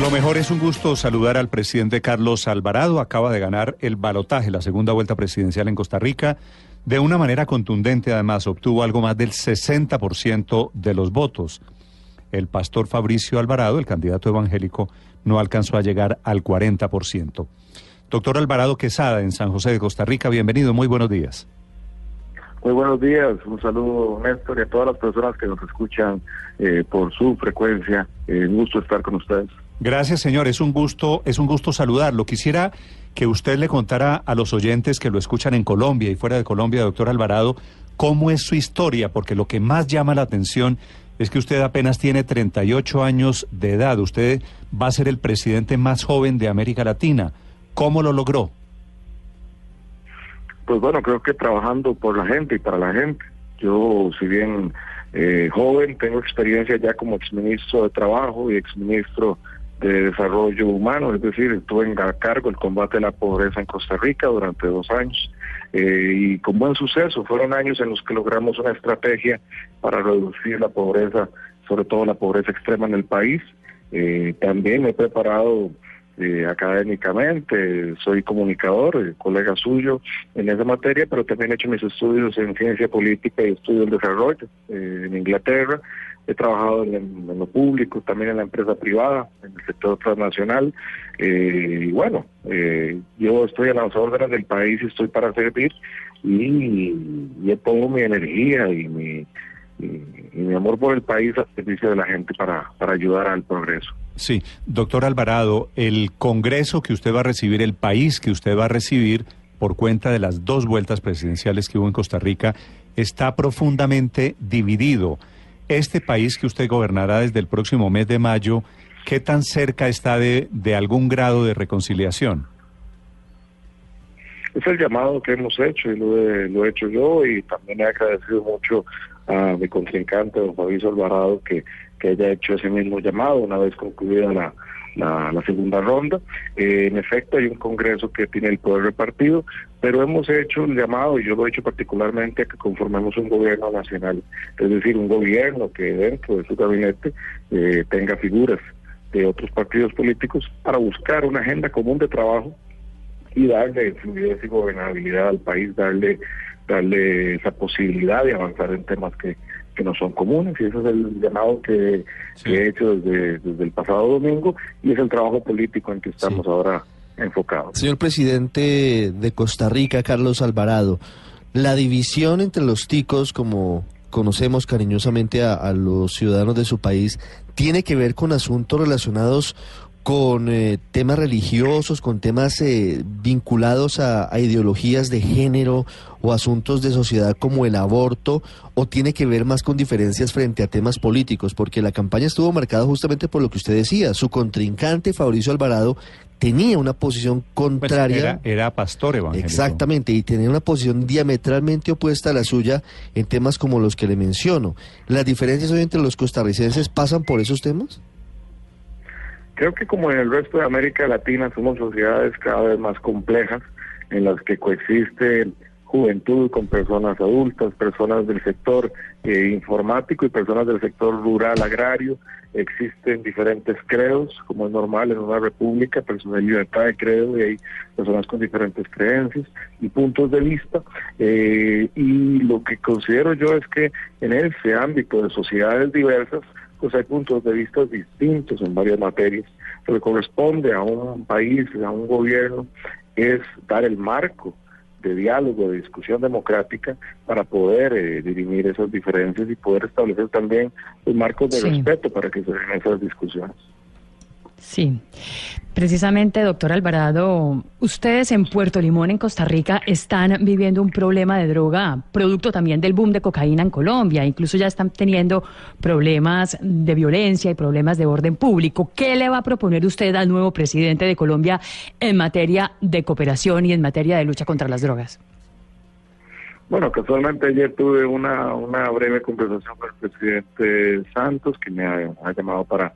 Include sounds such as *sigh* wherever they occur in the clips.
Lo mejor es un gusto saludar al presidente Carlos Alvarado. Acaba de ganar el balotaje, la segunda vuelta presidencial en Costa Rica. De una manera contundente, además, obtuvo algo más del 60% de los votos el pastor Fabricio Alvarado, el candidato evangélico, no alcanzó a llegar al 40%. Doctor Alvarado Quesada, en San José de Costa Rica, bienvenido, muy buenos días. Muy buenos días, un saludo Néstor y a todas las personas que nos escuchan eh, por su frecuencia. Eh, un gusto estar con ustedes. Gracias, señor. Es un gusto, es un gusto saludarlo. Quisiera que usted le contara a los oyentes que lo escuchan en Colombia y fuera de Colombia, doctor Alvarado, cómo es su historia, porque lo que más llama la atención es que usted apenas tiene 38 años de edad. Usted va a ser el presidente más joven de América Latina. ¿Cómo lo logró? Pues bueno, creo que trabajando por la gente y para la gente. Yo, si bien eh, joven, tengo experiencia ya como exministro de Trabajo y exministro de Desarrollo Humano, es decir, estuve a cargo el combate a la pobreza en Costa Rica durante dos años. Eh, y con buen suceso, fueron años en los que logramos una estrategia para reducir la pobreza, sobre todo la pobreza extrema en el país. Eh, también me he preparado eh, académicamente, soy comunicador, colega suyo en esa materia, pero también he hecho mis estudios en ciencia política y estudio del desarrollo en Inglaterra he trabajado en, lo público, también en la empresa privada, en el sector transnacional, eh, y bueno, eh, yo estoy a las órdenes del país y estoy para servir, y, y pongo mi energía y mi, mi amor por el país al servicio de la gente para ayudar al progreso. Sí, doctor Alvarado, el Congreso que usted va a recibir, el país que usted va a recibir por cuenta de las dos vueltas presidenciales que hubo en Costa Rica, está profundamente dividido. Este país que usted gobernará desde el próximo mes de mayo, ¿qué tan cerca está de, de algún grado de reconciliación? Es el llamado que hemos hecho y lo he, lo he hecho yo y también he agradecido mucho a mi contrincante, don Fabricio Alvarado, que, que haya hecho ese mismo llamado una vez concluida la, la, segunda ronda. Eh, en efecto, hay un Congreso que tiene el poder repartido, pero hemos hecho un llamado, y yo lo he hecho particularmente, a que conformemos un gobierno nacional, es decir, un gobierno que dentro de su gabinete eh, tenga figuras de otros partidos políticos para buscar una agenda común de trabajo y darle fluidez y gobernabilidad al país, darle darle esa posibilidad de avanzar en temas que, que no son comunes y ese es el llamado que, he hecho desde, desde, el pasado domingo y es el trabajo político en que estamos ahora enfocados. Señor presidente de Costa Rica, Carlos Alvarado, la división entre los ticos, como conocemos cariñosamente a, los ciudadanos de su país, tiene que ver con asuntos relacionados con eh, temas religiosos, con temas eh, vinculados a, ideologías de género o asuntos de sociedad como el aborto, o tiene que ver más con diferencias frente a temas políticos, porque la campaña estuvo marcada justamente por lo que usted decía. Su contrincante, Fabricio Alvarado, tenía una posición pues contraria. era, pastor evangélico. Exactamente, y tenía una posición diametralmente opuesta a la suya en temas como los que le menciono. ¿Las diferencias hoy entre los costarricenses pasan por esos temas? Creo que como en el resto de América Latina somos sociedades cada vez más complejas en las que coexiste juventud con personas adultas, personas del sector eh, informático y personas del sector rural agrario. Existen diferentes credos, como es normal en una república, personas de libertad de credo y hay personas con diferentes creencias y puntos de vista. Eh, y lo que considero yo es que en ese ámbito de sociedades diversas, pues hay puntos de vista distintos en varias materias. Lo que corresponde a un país, a un gobierno, es dar el marco de diálogo, de discusión democrática para poder eh, dirimir esas diferencias y poder establecer también los marcos de respeto para que se den esas discusiones. Sí. Precisamente, doctor Alvarado, ustedes en Puerto Limón, en Costa Rica, están viviendo un problema de droga, producto también del boom de cocaína en Colombia. Incluso ya están teniendo problemas de violencia y problemas de orden público. ¿Qué le va a proponer usted al nuevo presidente de Colombia en materia de cooperación y en materia de lucha contra las drogas? Bueno, casualmente ayer tuve una, una breve conversación con el presidente Santos, que me ha, llamado para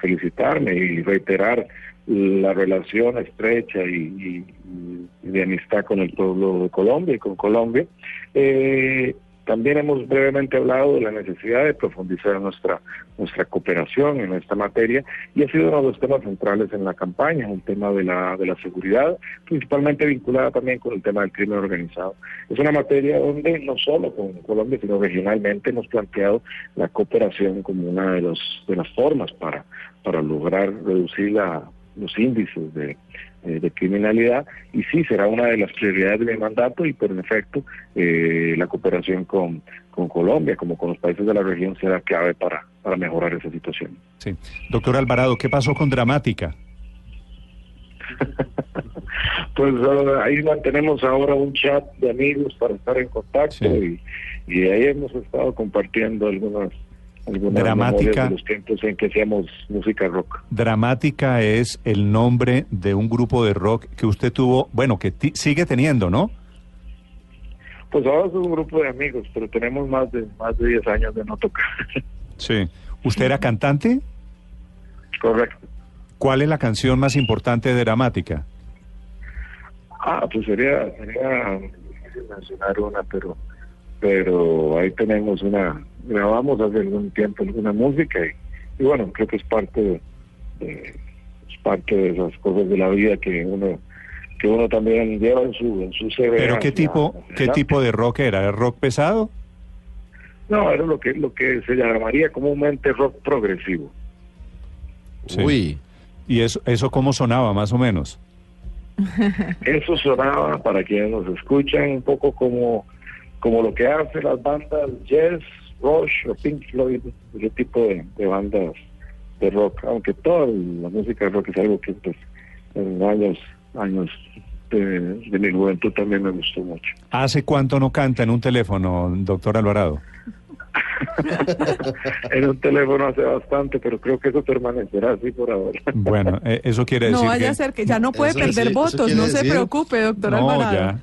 felicitarme y reiterar la relación estrecha y, de amistad con el pueblo de Colombia y con Colombia. Eh, también hemos brevemente hablado de la necesidad de profundizar nuestra nuestra cooperación en esta materia y ha sido uno de los temas centrales en la campaña, el tema de la de la seguridad, principalmente vinculada también con el tema del crimen organizado. Es una materia donde no solo con Colombia, sino regionalmente hemos planteado la cooperación como una de los de las formas para para lograr reducir la los índices de, eh, de criminalidad y sí será una de las prioridades de mi mandato y por efecto eh, la cooperación con, con Colombia como con los países de la región será clave para, para mejorar esa situación. Sí. Doctor Alvarado, ¿qué pasó con Dramática? *laughs* pues ah, ahí mantenemos ahora un chat de amigos para estar en contacto y, y ahí hemos estado compartiendo algunas Dramática. De los tiempos en que hacíamos música rock. Dramática es el nombre de un grupo de rock que usted tuvo, bueno, que sigue teniendo, ¿no? Pues ahora es un grupo de amigos, pero tenemos más de más de 10 años de no tocar. Sí. ¿Usted era cantante? Correcto. ¿Cuál es la canción más importante de Dramática? Ah, pues sería, sería difícil mencionar una, pero pero ahí tenemos una, grabamos hace algún tiempo alguna música y, bueno, creo que es parte de, es parte de esas cosas de la vida que uno que uno también lleva en su en su CV. Pero qué tipo qué tipo de rock era, ¿Era rock pesado? No, era lo que lo que se llamaría comúnmente rock progresivo. Uy. ¿Y eso eso cómo sonaba más o menos? *laughs* Eso sonaba para quienes nos escuchan un poco como como lo que hacen las bandas Jazz, Rush o Pink Floyd, ese tipo de, bandas de rock, aunque toda la música de rock es algo que pues en años, años de, mi juventud también me gustó mucho. ¿Hace cuánto no canta en un teléfono, doctor Alvarado? *laughs* en un teléfono hace bastante, pero creo que eso permanecerá así por ahora. bueno, eh, eso quiere decir. No vaya a ser que ya no puede perder votos, no se preocupe, doctor Alvarado. Ya,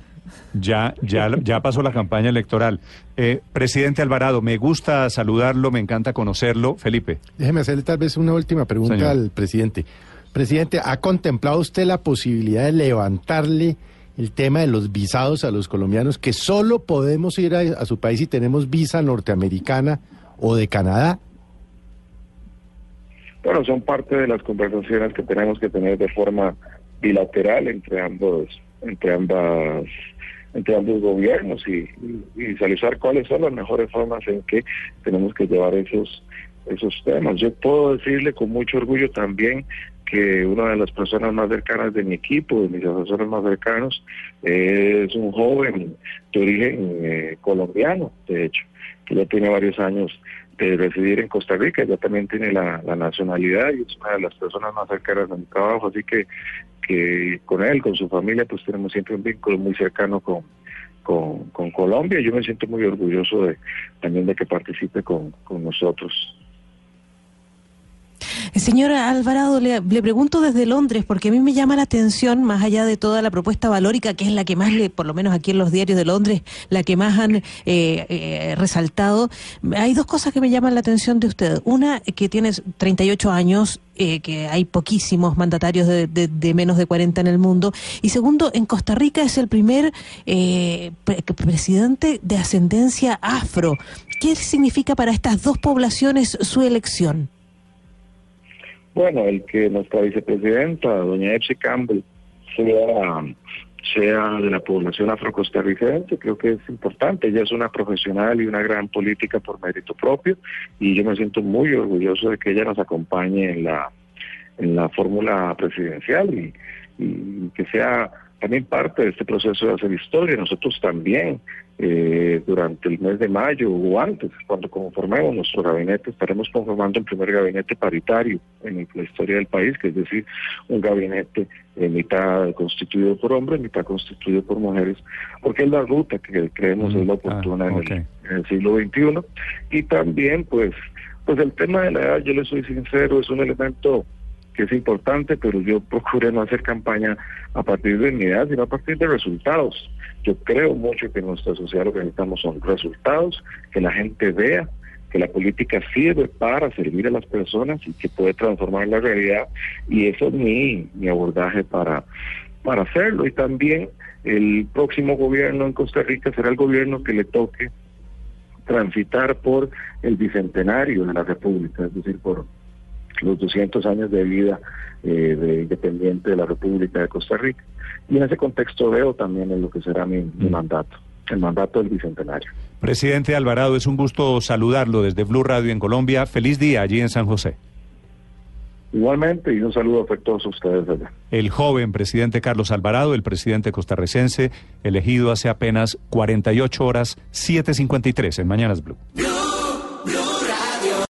ya, ya pasó la campaña electoral. Eh, presidente Alvarado, me gusta saludarlo, me encanta conocerlo. Felipe. Déjeme hacerle tal vez una última pregunta al presidente. Presidente, ¿ha contemplado usted la posibilidad de levantarle el tema de los visados a los colombianos, que solo podemos ir a, su país si tenemos visa norteamericana o de Canadá? Bueno, son parte de las conversaciones que tenemos que tener de forma bilateral entre ambos, entre ambas entre ambos gobiernos y, y, cuáles son las mejores formas en que tenemos que llevar esos esos temas. Yo puedo decirle con mucho orgullo también que una de las personas más cercanas de mi equipo, de mis asesores más cercanos, es un joven de origen eh, colombiano, de hecho, que ya tiene varios años de residir en Costa Rica, ya también tiene la, nacionalidad y es una de las personas más cercanas de mi trabajo, así que que con él, con su familia, pues tenemos siempre un vínculo muy cercano con, con, Colombia. Yo me siento muy orgulloso de también de que participe con, con nosotros. Señora Alvarado, le, pregunto desde Londres, porque a mí me llama la atención, más allá de toda la propuesta valórica, que es la que más, le, por lo menos aquí en los diarios de Londres, la que más han eh, eh, resaltado, hay dos cosas que me llaman la atención de usted. Una, que tiene 38 años, eh, que hay poquísimos mandatarios de, de, menos de 40 en el mundo. Y segundo, en Costa Rica es el primer presidente de ascendencia afro. ¿Qué significa para estas dos poblaciones su elección? Bueno, el que nuestra vicepresidenta, doña Epsi Campbell, sea, sea de la población afrocostarricense, creo que es importante. Ella es una profesional y una gran política por mérito propio y yo me siento muy orgulloso de que ella nos acompañe en la, en la fórmula presidencial y, y que sea también parte de este proceso de hacer historia. Nosotros también, eh, durante el mes de mayo o antes, cuando conformemos nuestro gabinete, estaremos conformando el primer gabinete paritario en la historia del país, que es decir, un gabinete eh, mitad constituido por hombres, mitad constituido por mujeres, porque es la ruta que creemos es la mm, oportuna en, el, en el siglo XXI. Y también, pues, pues el tema de la edad, yo le soy sincero, es un elemento es importante, pero yo procuré no hacer campaña a partir de mi edad, sino a partir de resultados. Yo creo mucho que nuestra sociedad lo que necesitamos son resultados, que la gente vea que la política sirve para servir a las personas y que puede transformar la realidad y eso es mi, mi abordaje para, para hacerlo y también el próximo gobierno en Costa Rica será el gobierno que le toque transitar por el bicentenario de la República, es decir, por los 200 años de vida eh, de independiente de la República de Costa Rica. Y en ese contexto veo también en lo que será mi, mi mandato, el mandato del Bicentenario. Presidente Alvarado, es un gusto saludarlo desde Blue Radio en Colombia. Feliz día allí en San José. Igualmente, y un saludo afectuoso a ustedes allá. El joven presidente Carlos Alvarado, el presidente costarricense, elegido hace apenas 48 horas, 7.53 en Mañanas Blue.